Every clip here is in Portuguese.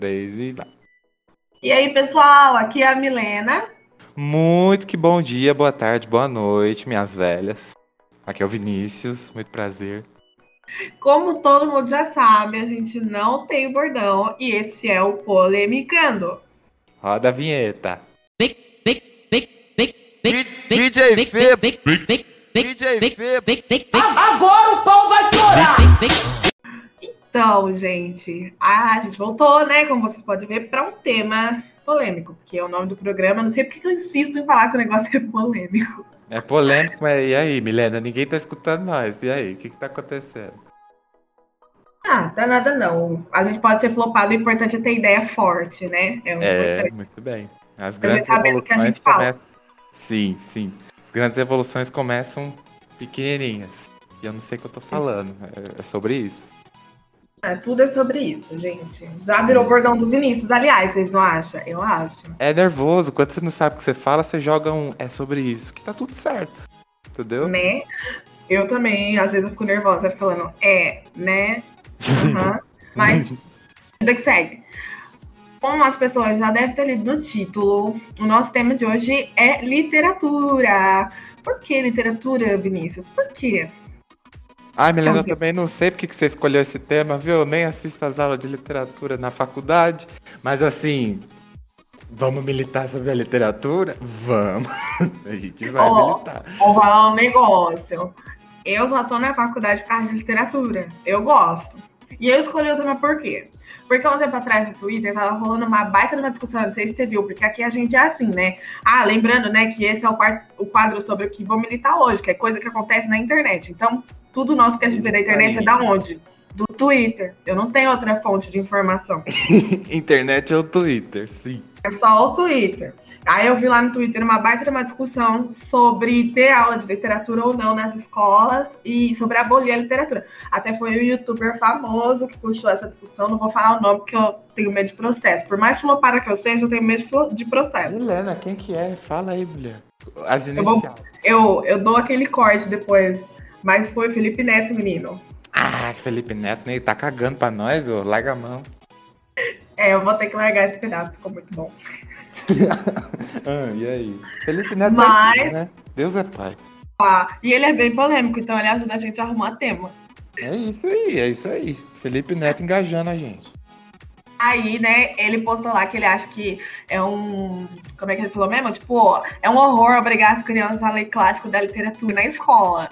três e vai. E aí, pessoal, aqui é a Milena. Muito que bom dia, boa tarde, boa noite, minhas velhas. Aqui é o Vinícius, muito prazer. Como todo mundo já sabe, a gente não tem bordão e esse é o Polemicando. Roda a vinheta. DJ Fê, DJ Fê, Agora o pau vai torar! Então, gente, a gente voltou, né? Como vocês podem ver, para um tema polêmico, que é o nome do programa. Não sei porque que eu insisto em falar que o negócio é polêmico. É polêmico, mas e aí, Milena? Ninguém tá escutando nós. E aí, o que que tá acontecendo? Ah, tá nada não. A gente pode ser flopado, o importante é ter ideia forte, né? É É, muito bem. As gente grandes evoluções começam. Sim, sim. As grandes evoluções começam pequenininhas. E eu não sei o que eu tô falando. É- É sobre isso. É, tudo é sobre isso, gente. Já virou bordão do Vinícius, aliás, vocês não acham? Eu acho. É nervoso. Quando você não sabe o que você fala, você joga um. É sobre isso. Que tá tudo certo. Entendeu? Né? Eu também, às vezes eu fico nervosa falando, é, né? Aham. Mas, vida que segue. Como as pessoas já devem ter lido no título, o nosso tema de hoje é literatura. Por que literatura, Vinícius? Por quê? Ai, Milena, eu também não sei porque que você escolheu esse tema, viu? Eu nem assisto as aulas de literatura na faculdade. Mas assim. Vamos militar sobre a literatura? Vamos. A gente vai Ó, militar. Vou falar um negócio. Eu só tô na faculdade por causa de literatura. Eu gosto. E eu escolhi o tema por quê? Porque um tempo atrás no Twitter tava rolando uma baita de uma discussão, não sei se você viu, porque aqui a gente é assim, né? Ah, lembrando, né, que esse é o, o quadro sobre o que vou militar hoje, que é coisa que acontece na internet. Então, tudo nosso que a gente vê na internet é da onde? Do Twitter. Eu não tenho outra fonte de informação. Internet é o Twitter, sim. É só o Twitter. Aí eu vi lá no Twitter uma baita de uma discussão sobre ter aula de literatura ou não nas escolas e sobre abolir a literatura. Até foi um youtuber famoso que puxou essa discussão. Não vou falar o nome porque eu tenho medo de processo. Por mais flopada que eu seja, eu tenho medo de processo. Milena, quem que é? Fala aí, mulher. As Eu vou- iniciais. Eu, eu dou aquele corte depois. Mas foi Felipe Neto, menino. Ah, Felipe Neto, né? Tá cagando pra nós, ô. Larga a mão. É, eu vou ter que largar esse pedaço, ficou muito bom. Ah, e aí? Felipe Neto Mas- é tudo, né? Deus é pai. Ah, e ele é bem polêmico, então ele ajuda a gente a arrumar tema. É isso aí, é isso aí. Felipe Neto engajando a gente. Aí, né, ele postou lá que ele acha que é um. Como é que ele falou mesmo? Tipo, é um horror obrigar as crianças a ler clássico da literatura na escola.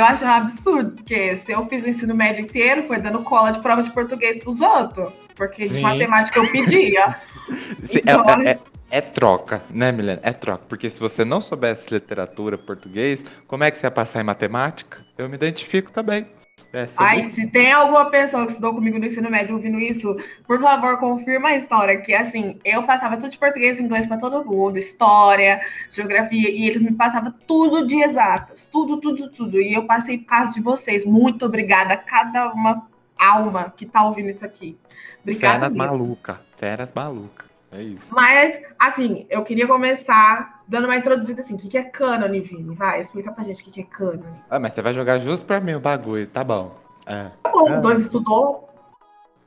Eu acho um absurdo, porque se eu fiz o ensino médio inteiro, foi dando cola de prova de português pros outros. Porque de Sim. matemática eu pedia. Se- Então, é, é- é troca, né, Milena? É troca. Porque se você não soubesse literatura, português, como é que você ia passar em matemática? Eu me identifico também. É Aí, se tem alguma pessoa que estudou comigo no ensino médio ouvindo isso, por favor, confirma a história. Que assim, eu passava tudo de português e inglês pra todo mundo, história, geografia, e eles me passavam tudo de exatas, tudo, tudo, tudo. E eu passei por causa de vocês. Muito obrigada a cada uma alma que tá ouvindo isso aqui. Obrigada Feras mesmo. maluca. Feras maluca. É isso. Mas, assim, eu queria começar dando uma introduzida assim. O que que é cânone, Vini? Vai, explica pra gente o que que é cânone. Ah, mas você vai jogar justo pra mim o bagulho, tá bom. É. Tá bom, os Ah. dois estudou.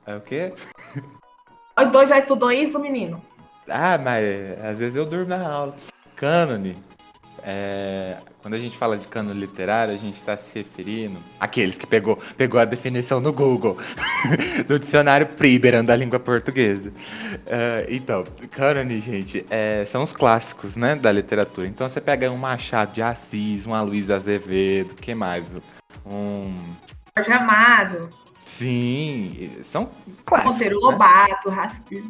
É o quê? Os dois já estudou isso, menino? Ah, mas às vezes eu durmo na aula. Cânone. É, quando a gente fala de cânone literário, a gente está se referindo àqueles que pegou, pegou a definição no Google, do dicionário Priberan da língua portuguesa. É, então, cânone, gente, é, são os clássicos né, da literatura. Então você pega um Machado de Assis, um Aloysio Azevedo, que mais? Um. Jorge Amado, Sim, são clássicos. Monteiro né? Lobato, Raspi.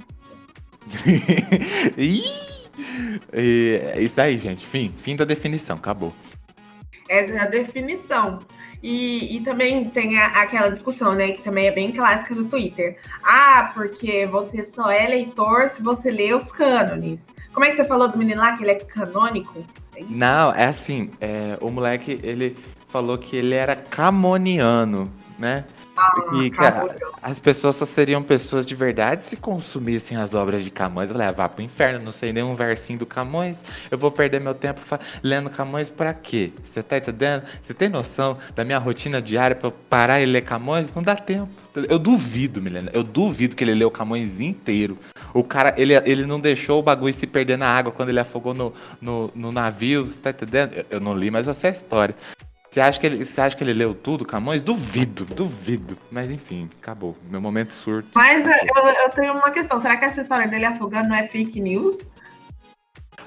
Ih, e é isso aí, gente. Fim, fim da definição, acabou. Essa é a definição. E, e também tem a- aquela discussão, né, que também é bem clássica no Twitter. Ah, porque você só é leitor se você lê os cânones. Como é que você falou do menino lá, que ele é canônico? É? Não, é assim, é, o moleque, ele falou que ele era camoniano, né? Cara, as pessoas só seriam pessoas de verdade se consumissem as obras de Camões. Eu falei, ah, vá pro inferno, não sei nenhum versinho do Camões. Eu vou perder meu tempo lendo Camões pra quê? Você tá entendendo? Você tem noção da minha rotina diária pra eu parar e ler Camões? Não dá tempo. Eu duvido, Milena. Eu duvido que ele leu Camões inteiro. O cara, ele, ele não deixou o bagulho se perder na água quando ele afogou no, no, no navio. Você tá entendendo? Eu, eu, não li, mas eu sei a história. Você acha, que ele, você acha que ele leu tudo, Camões? Duvido, duvido. Mas enfim, acabou. Meu momento surto. Mas eu, eu tenho uma questão. Será que essa história dele afogando não é fake news?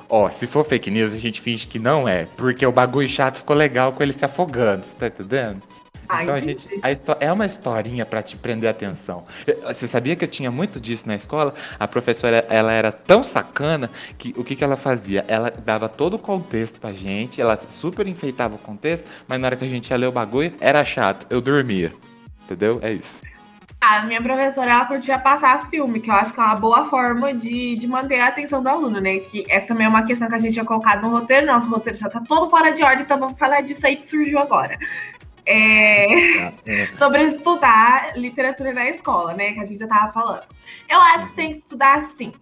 Ó, se for fake news, a gente finge que não é. Porque o bagulho chato ficou legal com ele se afogando. Você tá entendendo? Ah, então a gente, a, é uma historinha para te prender a atenção. Você sabia que eu tinha muito disso na escola? A professora ela era tão sacana que o que, que ela fazia? Ela dava todo o contexto pra gente, ela super enfeitava o contexto, mas na hora que a gente ia ler o bagulho, era chato. Eu dormia. Entendeu? É isso. A minha professora, ela curtia passar filme, que eu acho que é uma boa forma de, de manter a atenção do aluno, né? Que essa também é uma questão que a gente tinha colocado no roteiro. Nosso roteiro já tá todo fora de ordem, então vamos falar disso aí que surgiu agora. É, é. sobre estudar literatura na escola, né? Que a gente já tava falando. Eu acho que tem que estudar sim.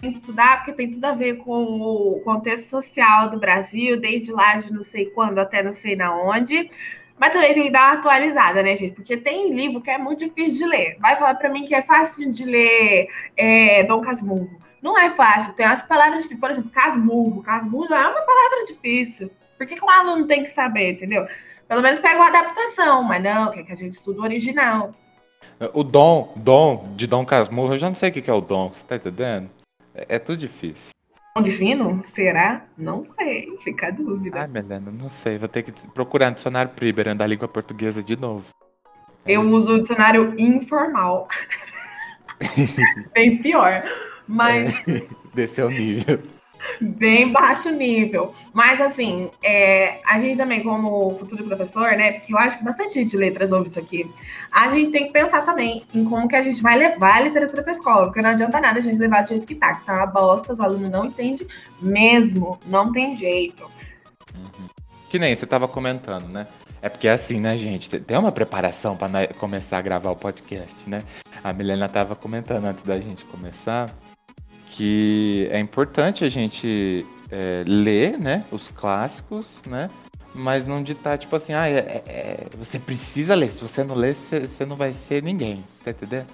Tem que estudar porque tem tudo a ver com o contexto social do Brasil, desde lá de não sei quando até não sei na onde. Mas também tem que dar uma atualizada, né, gente? Porque tem livro que é muito difícil de ler. Vai falar para mim que é fácil de ler é, Dom Casmurro. Não é fácil. Tem as palavras, por exemplo, Casmurro. Casmurro já é uma palavra difícil. Por que, que um aluno tem que saber, entendeu? Pelo menos pega uma adaptação, mas não, quer que a gente estude o original. O Dom, Dom, de Dom Casmurro, eu já não sei o que é o Dom, você tá entendendo? É, é tudo difícil. Dom Divino? Será? Não sei, fica a dúvida. Ai, Melena, não sei, vou ter que procurar no dicionário Priberan da língua portuguesa de novo. Eu uso o dicionário informal. Bem pior. Mas. É, desceu o nível bem baixo nível. Mas, assim, é, a gente também, como futuro professor, né? Porque eu acho que bastante gente de letras ouve isso aqui. A gente tem que pensar também em como que a gente vai levar a literatura para a escola. Porque não adianta nada a gente levar do jeito que tá, que tá uma bosta, os alunos não entendem mesmo. Não tem jeito. Uhum. Que nem você tava comentando, né? É porque é assim, né, gente? Tem uma preparação para começar a gravar o podcast, né? A Milena tava comentando antes da gente começar que é importante a gente é, ler, né, os clássicos, né, mas não ditar tipo assim, ah, é, é, é você precisa ler. Se você não ler, você, não vai ser ninguém, tá entendendo?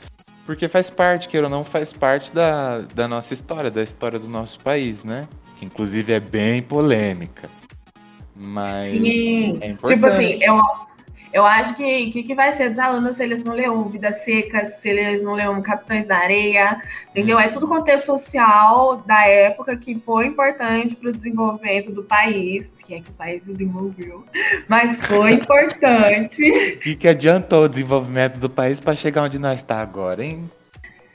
Porque faz parte, queira ou não, faz parte da, da nossa história, da história do nosso país, né? Que inclusive é bem polêmica. Mas. Sim. É tipo assim, eu, eu acho que o que, que, vai ser dos alunos se eles não leram Vidas Secas, se eles não leram Capitães da Areia, entendeu? É tudo contexto social da época que foi importante para o desenvolvimento do país, que é que o país desenvolveu, mas foi importante. O que, adiantou o desenvolvimento do país para chegar onde nós está agora, hein?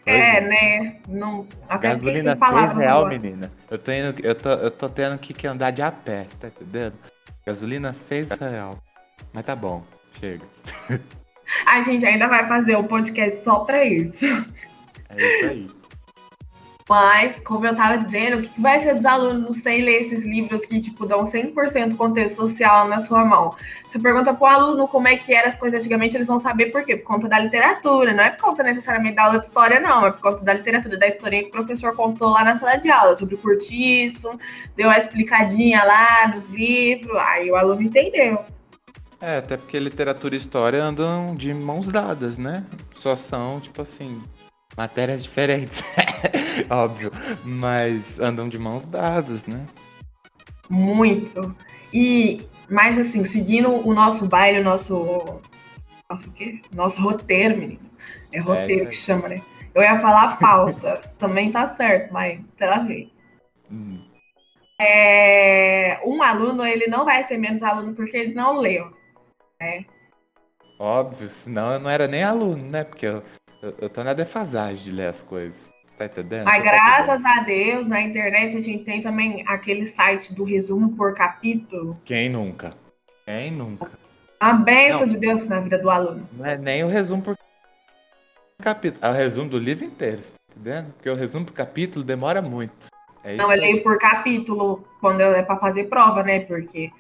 É, né? Não, até Gasolina seis real, menina. Eu tô, indo, eu, tô, eu tô tendo que andar de a pé, tá entendendo? Gasolina seis real. Mas tá bom. Chega. A gente ainda vai fazer um podcast só pra isso. É isso aí. Mas, como eu tava dizendo, o que vai ser dos alunos sei ler esses livros que, tipo, dão 100% contexto social na sua mão? Você pergunta pro aluno como é que eram as coisas antigamente, eles vão saber por quê? Por conta da literatura, não é por conta necessariamente da aula de história, não, é por conta da literatura, da historinha que o professor contou lá na sala de aula, sobre o curtiço, deu uma explicadinha lá dos livros, aí o aluno entendeu. É, até porque literatura e história andam de mãos dadas, né? Só são, tipo assim, matérias diferentes. Óbvio. Mas andam de mãos dadas, né? Muito. E, mais assim, seguindo o nosso baile, o nosso. Nosso o quê? Nosso roteiro, menino. É roteiro é, que chama, né? Eu ia falar pauta. Também tá certo, mas travei. Hum. É, um aluno, ele não vai ser menos aluno porque ele não leu né? Óbvio, senão eu não era nem aluno, né? Porque eu, eu, eu tô na defasagem de ler as coisas. Tá entendendo? Mas graças a Deus, na internet a gente tem também aquele site do resumo por capítulo. Quem nunca? Quem nunca? A bênção não, de Deus na vida do aluno. Não é nem o resumo por capítulo, é o resumo do livro inteiro, tá entendendo? Porque o resumo por capítulo demora muito. É não, eu leio por capítulo quando é para fazer prova, né? Porque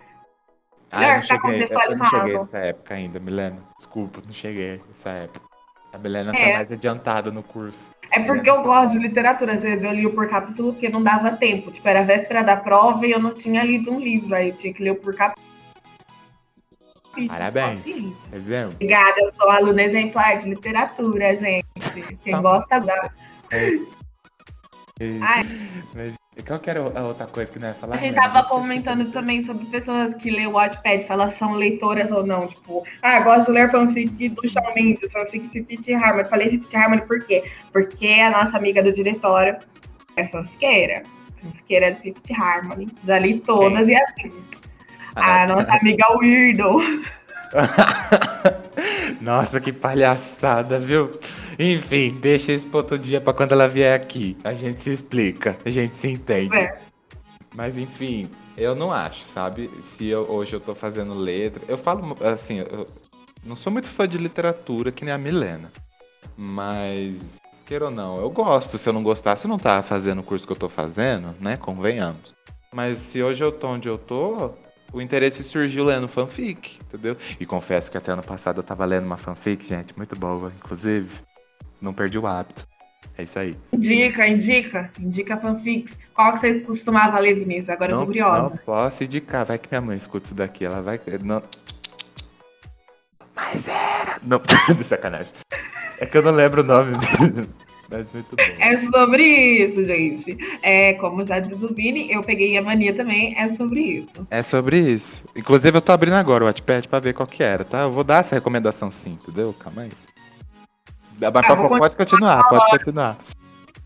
Ah, eu Melhor não cheguei, eu não cheguei contextualizado. nessa época ainda, Milena. Desculpa, não cheguei nessa época. A Milena tá É. mais adiantada no curso. É porque eu gosto de literatura. Às vezes eu li por capítulo porque não dava tempo. Tipo, era véspera da prova e eu não tinha lido um livro. Aí tinha que ler por capítulo. Parabéns. Assim. Exemplo. Obrigada, eu sou aluna exemplar de literatura, gente. Quem Tá. gosta, gosta. Ai. Mas qual que era a outra coisa que nós ia falar? A gente tava comentando também sobre pessoas que lêem o Wattpad, se elas são leitoras ou não. Tipo, ah, gosto de ler fanfic do Shawn Mendes, fanfic de Pete Harmony. Falei de Pete Harmony por quê? Porque a nossa amiga do diretório é fanfiqueira. Fanfiqueira de Pete Harmony. Já li todas e assim. Ah, A nossa amiga Weirdo. Nossa, que palhaçada, viu? Enfim, deixa isso pro outro dia pra quando ela vier aqui. A gente se explica, a gente se entende. É. Mas enfim, eu não acho, sabe? Se eu, hoje eu tô fazendo letra. Eu falo assim, eu não sou muito fã de literatura que nem a Milena. Mas, queira ou não, eu gosto. Se eu não gostasse, eu não tava fazendo o curso que eu tô fazendo, né? Convenhamos. Mas se hoje eu tô onde eu tô, o interesse surgiu lendo fanfic, entendeu? E confesso que até ano passado eu tava lendo uma fanfic, gente, muito boa, inclusive. Não perdi o hábito. É isso aí. Indica, indica. Indica fanfics. Qual que você costumava ler, Vinícius? Agora eu não, tô curiosa. não posso indicar, vai que minha mãe escuta isso daqui, ela vai. Não. Mas era. Não, de sacanagem. É que eu não lembro o nome, mas muito bom. É sobre isso, gente. É, como já diz o Vini, eu peguei a mania também, é sobre isso. É sobre isso. Inclusive, eu tô abrindo agora o Wattpad pra ver qual que era, tá? Eu vou dar essa recomendação sim, entendeu? Calma aí. Mas Tá, vou pode, pode continuar, pode continuar.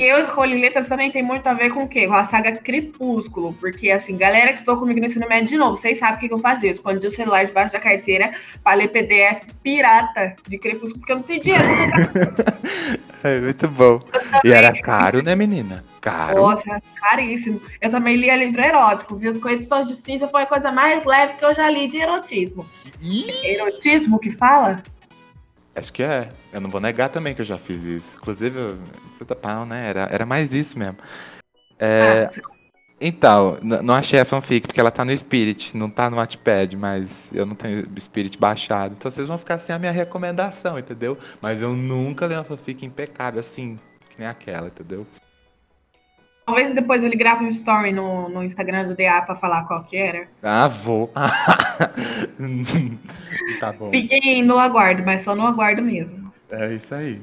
Eu escolhi letras também tem muito a ver com o quê? Com a saga Crepúsculo. Porque, assim, galera que estou comigo no ensino médio de novo, vocês sabem o que que eu fazia. Eu escondi o celular debaixo da carteira pra ler PDF pirata de Crepúsculo, porque eu não tinha dinheiro. É muito bom. E era caro, né, menina? Caro. Nossa, caríssimo. Eu também lia livro erótico, viu? As coisas de cinza foi a coisa mais leve que eu já li de erotismo. Ih, Erotismo que fala? Acho que é. Eu não vou negar também que eu já fiz isso. Inclusive, eu- puta pau, né? Era, era mais isso mesmo. É, Ah, Então, n- não achei a fanfic, porque ela tá no Spirit, não tá no Wattpad, mas eu não tenho Spirit baixado. Então vocês vão ficar sem a minha recomendação, entendeu? Mas eu nunca li uma fanfic impecável assim, que nem aquela, entendeu? Talvez depois ele grave um story no, no Instagram do DA pra falar qual que era. Ah, vou. tá bom. Fiquem no aguardo, mas só no aguardo mesmo. É isso aí.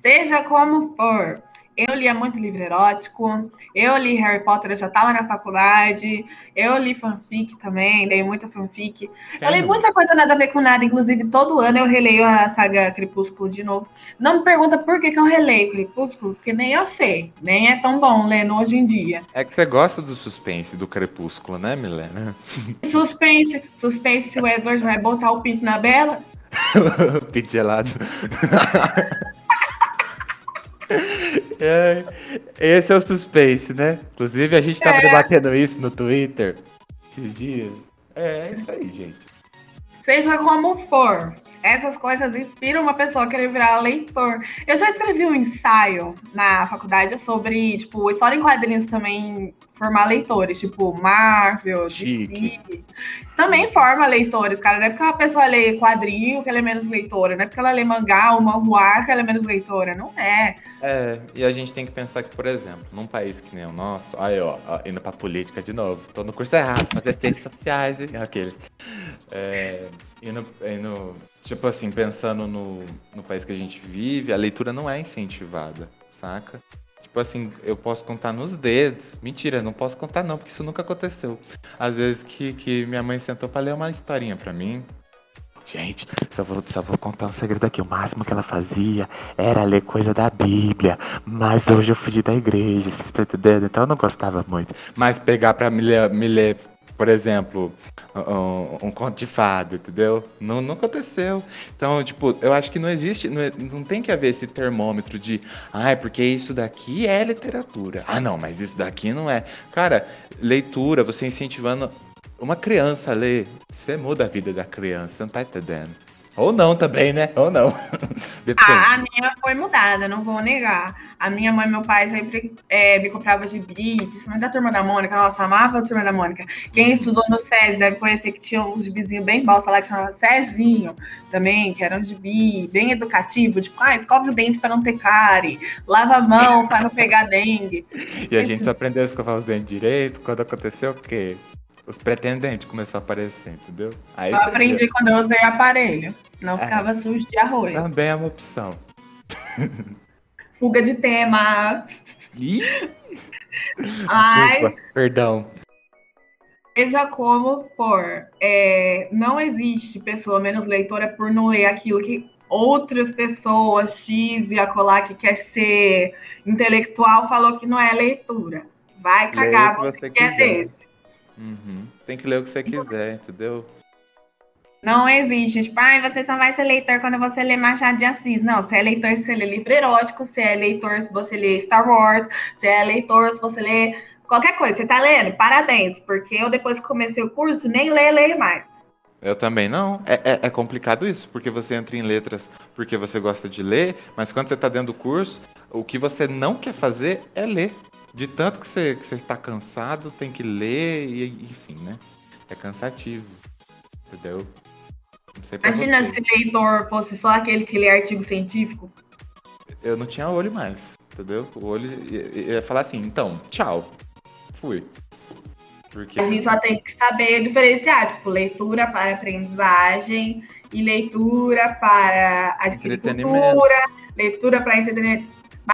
Seja como for, eu lia muito livro erótico, eu li Harry Potter, eu já tava na faculdade, eu li fanfic também, li muita fanfic. Eu li muita coisa nada a ver com nada, inclusive todo ano eu releio a saga Crepúsculo de novo. Não me pergunta por que, que eu releio Crepúsculo, porque nem eu sei, nem é tão bom lendo hoje em dia. É que você gosta do suspense do crepúsculo, né, Milena? Suspense, suspense se o Edward vai botar o pinto na Bela. Pit gelado. É, esse é o suspense, né? Inclusive, a gente tava É. debatendo isso no Twitter esses dias. É, é isso aí, gente. Seja como for, essas coisas inspiram uma pessoa a querer virar leitor. Eu já escrevi um ensaio na faculdade sobre, tipo, história em quadrinhos também formar leitores, tipo, Marvel, Chique. DC. Também forma leitores, cara. Não é porque uma pessoa lê quadrinho que ela é menos leitora, não é porque ela lê mangá ou manhua que ela é menos leitora. Não é. É, e a gente tem que pensar que, por exemplo, num país que nem o nosso, aí ó, ó, indo pra política de novo, tô no curso errado, fazer ciências sociais e aqueles. É, indo, indo, tipo assim, pensando no, no país que a gente vive, a leitura não é incentivada, saca? Tipo assim, eu posso contar nos dedos. Mentira, não posso contar não, porque isso nunca aconteceu. Às vezes que, que minha mãe sentou pra ler uma historinha pra mim. Gente, só vou, só vou contar um segredo aqui. O máximo que ela fazia era ler coisa da Bíblia. Mas hoje eu fugi da igreja, vocês estão entendendo? Então eu não gostava muito. Mas pegar pra me ler, me ler por exemplo, um, um conto de fada, entendeu? Não, não aconteceu. Então, tipo, eu acho que não existe, não, é- não tem que haver esse termômetro de, ai, porque isso daqui é literatura. Ah, não, mas isso daqui não é. Cara, leitura, você incentivando uma criança a ler, você muda a vida da criança, você não tá entendendo. Ou não também, né? Ou não. Ah, a minha foi mudada, não vou negar. A minha mãe e meu pai sempre é, me comprava gibi, principalmente da Turma da Mônica. Nossa, amava a Turma da Mônica. Quem estudou no SESI deve conhecer que tinha uns gibizinhos bem bosta lá que chamava Cezinho também, que era um gibi bem educativo, tipo, ah, escove o dente para não ter cárie, lava a mão para não pegar dengue. E a gente só aprendeu a escovar os dentes direito quando aconteceu o quê? Os pretendentes começaram a aparecer, entendeu? Aí Eu aprendi quando eu usei aparelho. Não É. ficava sujo de arroz. Também é uma opção. Fuga de tema. Ih, Ai, desculpa, perdão. Seja como for, é, não existe pessoa menos leitora por não ler aquilo que outras pessoas, X e acolá, que quer ser intelectual, falou que não é leitura. Vai Leia cagar, que você você que é quiser. desse. Uhum. Tem que ler o que você quiser, entendeu? Não existe, tipo, ai, você só vai ser leitor quando você lê Machado de Assis. Não, você é leitor se você lê livro erótico, você é leitor se você lê Star Wars, você é leitor se você lê qualquer coisa. Você tá lendo? Parabéns, porque eu depois que comecei o curso, nem leio, leio mais. Eu também não. É, é, é complicado isso, porque você entra em letras porque você gosta de ler, mas quando você tá dentro do curso, o que você não quer fazer é ler. De tanto que você, que você tá cansado, tem que ler, e enfim, né? É cansativo. Entendeu? Imagina você. se leitor fosse só aquele que lê artigo científico. Eu não tinha olho mais, entendeu? O olho ia, ia falar assim, então, tchau. Fui. Porque. A gente só tem que saber diferenciar, tipo, leitura para aprendizagem e leitura para adquirir Entretenimento. cultura, leitura para entretenimento.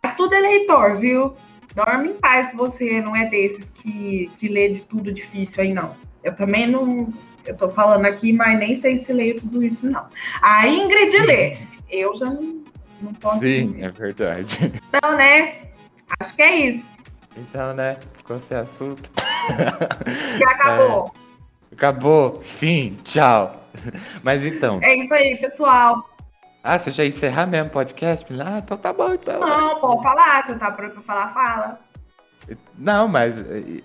Mas tudo é leitor, viu? Dorme em paz se você não é desses que, que lê de tudo difícil aí, não. Eu também não. Eu tô falando aqui, mas nem sei se leio tudo isso, não. A Ingrid lê. Eu já não, não posso Sim, dizer. é verdade. Então, né? Acho que é isso. Então, né? Ficou sem assunto. Acho que acabou. Acabou. Fim. Tchau. Mas então. É isso aí, pessoal. Ah, você já ia encerrar mesmo o podcast? Ah, então tá bom, então. Não, pode falar. Se tá pronto pra falar, fala. Não, mas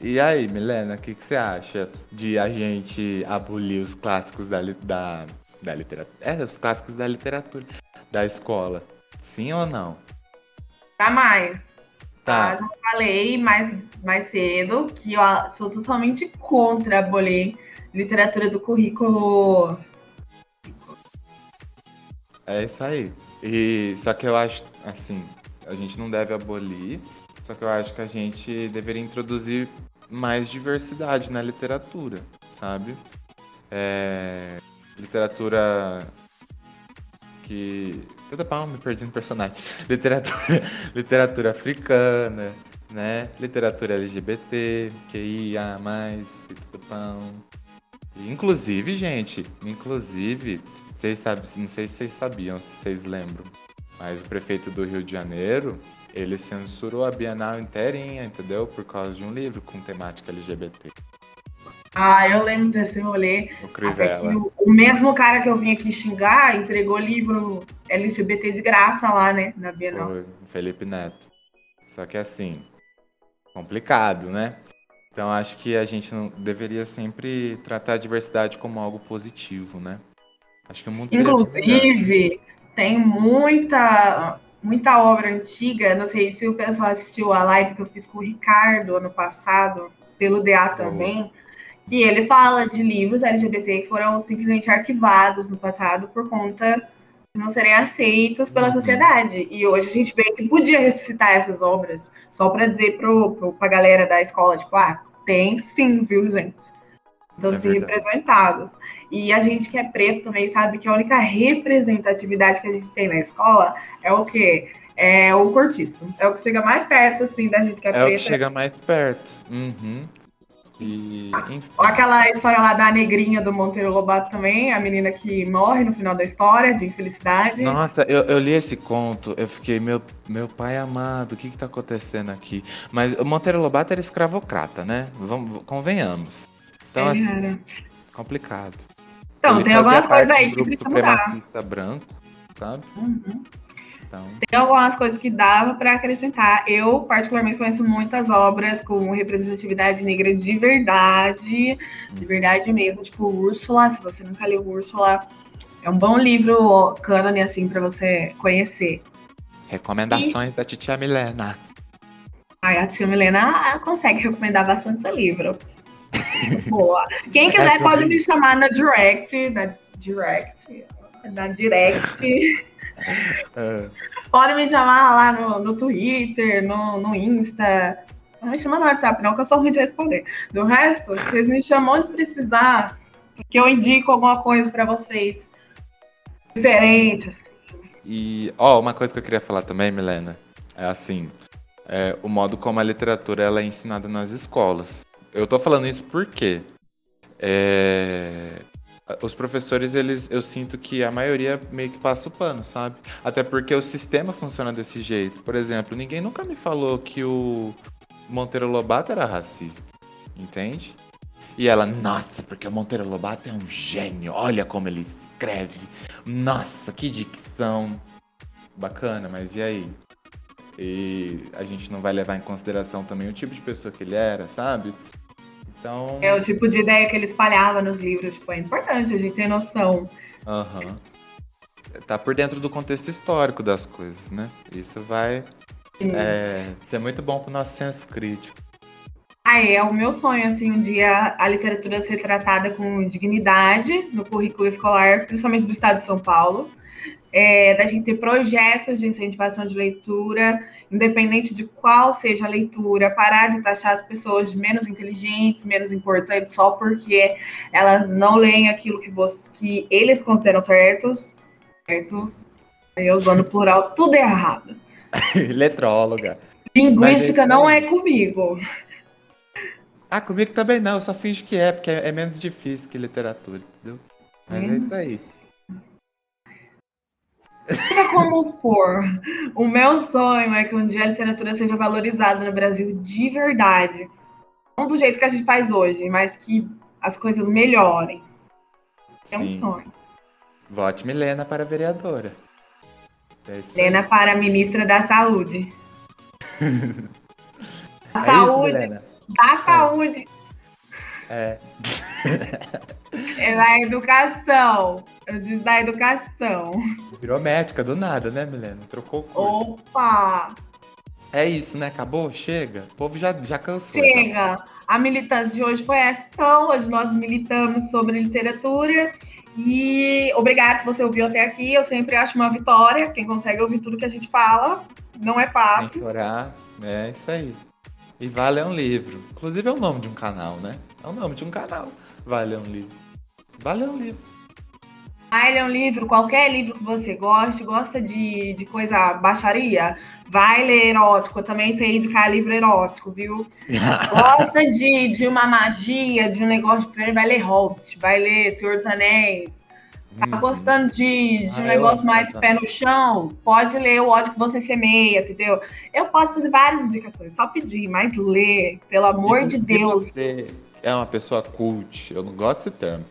e, aí, Milena, o que, que você acha de a gente abolir os clássicos da, da, da literatura? É, os clássicos da literatura da escola. Sim ou não? Jamais. Tá. Tá, já falei mais, mais cedo que eu sou totalmente contra abolir literatura do currículo. É isso aí. E só que eu acho, assim, a gente não deve abolir, só que eu acho que a gente deveria introduzir mais diversidade na literatura, sabe? É, literatura que. Toda palma, me perdi no personagem. Literatura, literatura africana, né? Literatura LGBT, QIA, e tudo pão. Inclusive, gente, inclusive, vocês sabem, não sei se vocês sabiam, se vocês lembram, mas o prefeito do Rio de Janeiro, ele censurou a Bienal inteirinha, entendeu? Por causa de um livro com temática LGBT, Ah, eu lembro desse rolê. o o, mesmo cara que eu vim aqui xingar entregou livro LGBT de graça lá, né? Na Bienal. O Felipe Neto. Só que assim, complicado, né? Então acho que a gente não deveria sempre tratar a diversidade como algo positivo, né? Acho que o mundo. Inclusive, tem muita, muita obra antiga. Não sei se o pessoal assistiu a live que eu fiz com o Ricardo ano passado, pelo DA também. Que ele fala de livros LGBT que foram simplesmente arquivados no passado por conta de não serem aceitos pela Uhum. sociedade. E hoje a gente vê que podia ressuscitar essas obras, só para dizer pro, pro, pra galera da escola, tipo, ah, tem sim, viu, gente? Estão É se verdade. representados. E a gente que é preto também sabe que a única representatividade que a gente tem na escola é o quê? É o cortiço. É o que chega mais perto, assim, da gente que é, É o que preta. chega mais perto. Uhum. E, enfim. Ou Aquela história lá da negrinha do Monteiro Lobato também, a menina que morre no final da história, de infelicidade. Nossa, eu, eu li esse conto, eu fiquei, meu, meu pai amado, o que que tá acontecendo aqui? Mas o Monteiro Lobato era escravocrata, né? Vamos, convenhamos. Então, é complicado. Então, Ele tem algumas coisas aí que precisa mudar. branco, sabe? Uhum. Então, Tem algumas coisas que dava para acrescentar. Eu, particularmente, conheço muitas obras com representatividade negra de verdade, de verdade mesmo. Tipo, Úrsula, se você nunca leu Úrsula, É um bom livro cânone, assim, para você conhecer. Recomendações e... da titia Milena. Ai, a tia Milena consegue recomendar bastante seu livro. Boa. Quem quiser pode me chamar na direct, na direct, na direct. Pode me chamar lá no, no Twitter, no, no Insta. Não me chama no WhatsApp, não, que eu sou ruim de responder. Do resto, vocês me chamam onde precisar, que eu indico alguma coisa para vocês. Diferente. Assim. E, ó, uma coisa que eu queria falar também, Milena, é assim, é, o modo como a literatura ela é ensinada nas escolas. Eu tô falando isso porque é, os professores, eles, eu sinto que a maioria meio que passa o pano, sabe? Até porque o sistema funciona desse jeito. Por exemplo, ninguém nunca me falou que o Monteiro Lobato era racista, entende? E ela, nossa, porque o Monteiro Lobato é um gênio, olha como ele escreve. Nossa, que dicção. Bacana, mas e aí? E a gente não vai levar em consideração também o tipo de pessoa que ele era, sabe? Então... É o tipo de ideia que ele espalhava nos livros. Tipo, é importante a gente ter noção. Uhum. Tá por dentro do contexto histórico das coisas, né? Isso vai é, ser muito bom pro nosso senso crítico. Ah, é o meu sonho, assim, um dia a literatura ser tratada com dignidade no currículo escolar, principalmente do estado de São Paulo é, da gente ter projetos de incentivação de leitura, independente de qual seja a leitura, parar de taxar as pessoas de menos inteligentes, menos importantes, só porque elas não leem aquilo que, você, que eles consideram certos, certo? Eu usando plural, tudo errado. Letróloga. Linguística não é comigo. Ah, comigo também não, eu só finge que é, porque é, é menos difícil que literatura, entendeu? Mas é isso aí. Seja como for, o meu sonho é que um dia a literatura seja valorizada no Brasil de verdade. Não do jeito que a gente faz hoje, mas que as coisas melhorem. É um sonho. Vote Milena para vereadora. É Milena para ministra da Saúde. é saúde. Isso, da saúde. É. É da educação. Eu disse da educação. Virou médica do nada, né, Milena? Trocou o curso. Opa! É isso, né? Acabou? Chega? O povo já, já cansou. Chega! Já. A militância de hoje foi essa. Então, hoje nós militamos sobre literatura. E obrigado se você ouviu até aqui. Eu sempre acho uma vitória. Quem consegue ouvir tudo que a gente fala. Não é fácil. Tem que orar. É isso aí. E Vale é um livro. Inclusive é o nome de um canal, né? É o nome de um canal. Vale é um livro. Vale é um livro. Vale é um livro, qualquer livro que você goste, gosta de, de coisa baixaria, vai ler erótico. Eu também sei indicar livro erótico, viu? gosta de, de uma magia, de um negócio diferente, vai ler Hobbit, vai ler Senhor dos Anéis, Tá uhum. gostando de, de um ah, negócio mais pé no chão? Pode ler o ódio que você semeia, entendeu? Eu posso fazer várias indicações, só pedir, mas ler, pelo amor de Deus. Você é uma pessoa cult, eu não gosto desse termo.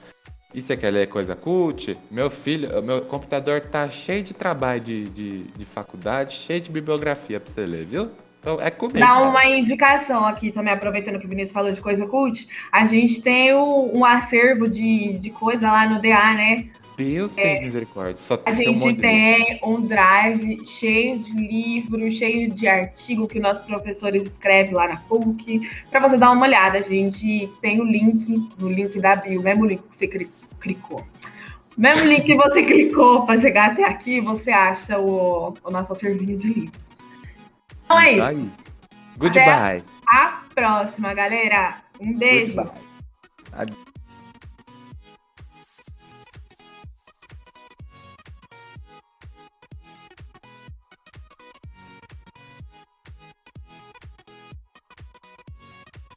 E você quer ler coisa cult? Meu filho, meu computador tá cheio de trabalho de, de, de faculdade, cheio de bibliografia pra você ler, viu? Então, é comigo. Dá uma indicação aqui também, aproveitando que o Vinícius falou de coisa cult. A gente tem um, um acervo de, de coisa lá no DA, né? Deus é, tem misericórdia. Só a gente um tem um drive cheio de livros, cheio de artigo que nossos professores escrevem lá na PUC. Para você dar uma olhada, a gente tem o link no link da bio, mesmo link que você clicou. Mesmo link que você clicou para chegar até aqui, você acha o, o nosso servinho de livros. Então é isso. Goodbye. Até a próxima, galera. Um beijo. Goodbye.